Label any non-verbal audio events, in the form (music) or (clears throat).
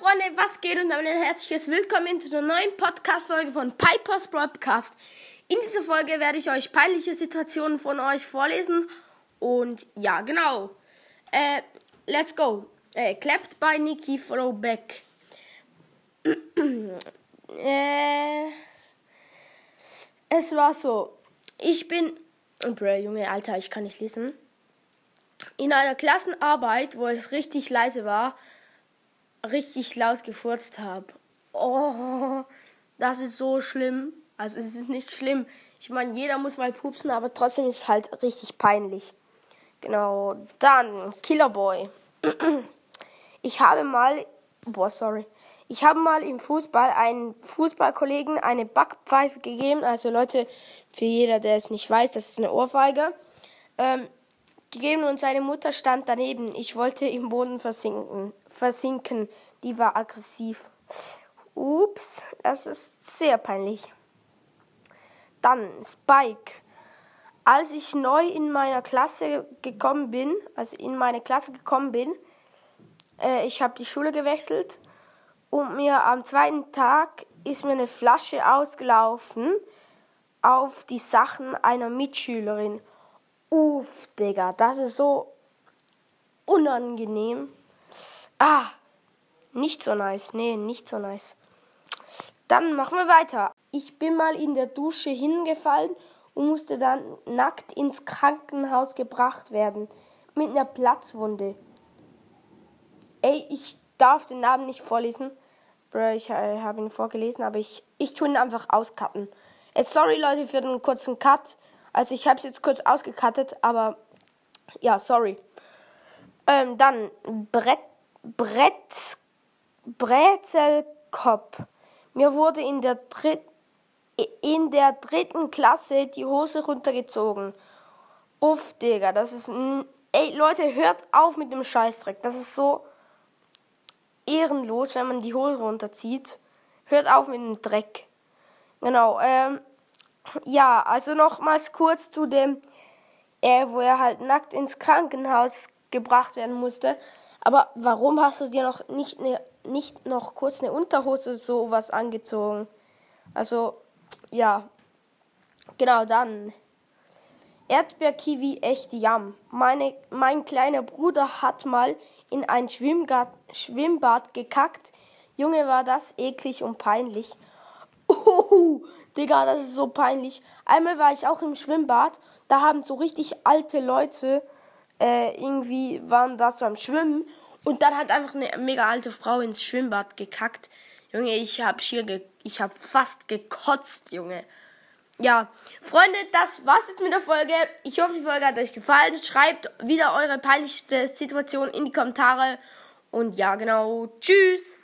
Freunde, was geht und damit ein herzliches Willkommen zu einer neuen Podcast-Folge von Pipers Broadcast. In dieser Folge werde ich euch peinliche Situationen von euch vorlesen. Und ja, genau. Äh, let's go. Äh, clapped by Nikki Throwback. (clears throat) äh, es war so. Ich bin. Oh, bro, Junge, Alter, ich kann nicht lesen. In einer Klassenarbeit, wo es richtig leise war, richtig laut gefurzt habe. Oh, das ist so schlimm. Also es ist nicht schlimm. Ich meine, jeder muss mal pupsen, aber trotzdem ist es halt richtig peinlich. Genau. Dann Killerboy. (clears throat) Ich habe mal, boah, sorry. Ich habe mal im Fußball einen Fußballkollegen eine Backpfeife gegeben. Also Leute, für jeder, der es nicht weiß, das ist eine Ohrfeige. Ähm, gegeben und seine Mutter stand daneben. Ich wollte im Boden versinken. versinken. Die war aggressiv. Ups, das ist sehr peinlich. Dann Spike. Als ich neu in meiner Klasse gekommen bin, also in meine Klasse gekommen bin, äh, ich habe die Schule gewechselt und mir am zweiten Tag ist mir eine Flasche ausgelaufen auf die Sachen einer Mitschülerin. Uff, Digga, das ist so unangenehm. Ah, nicht so nice. Nee, nicht so nice. Dann machen wir weiter. Ich bin mal in der Dusche hingefallen und musste dann nackt ins Krankenhaus gebracht werden. Mit einer Platzwunde. Ey, ich darf den Namen nicht vorlesen. Bro, ich äh, habe ihn vorgelesen, aber ich, ich tue ihn einfach auscutten. Äh, sorry, Leute, für den kurzen Cut. Also ich habe es jetzt kurz ausgekattet, aber ja, sorry. Ähm, dann Brett, Brett, Brezelkopf. Mir wurde in der, Dritt, in der dritten Klasse die Hose runtergezogen. Uff, Digga, das ist ein... Ey, Leute, hört auf mit dem Scheißdreck. Das ist so ehrenlos, wenn man die Hose runterzieht. Hört auf mit dem Dreck. Genau, ähm, ja, also nochmals kurz zu dem, äh, wo er halt nackt ins Krankenhaus gebracht werden musste. Aber warum hast du dir noch nicht, ne, nicht noch kurz eine Unterhose sowas angezogen? Also, ja. Genau, dann. Erdbeerkiwi echt Jam. Meine, mein kleiner Bruder hat mal in ein Schwimmbad, Schwimmbad gekackt. Junge, war das eklig und peinlich. (laughs) Oh, Digga, das ist so peinlich. Einmal war ich auch im Schwimmbad. Da haben so richtig alte Leute äh, irgendwie waren da so am Schwimmen. Und dann hat einfach eine mega alte Frau ins Schwimmbad gekackt. Junge, ich hab schier ge ich hab fast gekotzt, Junge. Ja, Freunde, das war's jetzt mit der Folge. Ich hoffe, die Folge hat euch gefallen. Schreibt wieder eure peinlichste Situation in die Kommentare. Und ja, genau. Tschüss.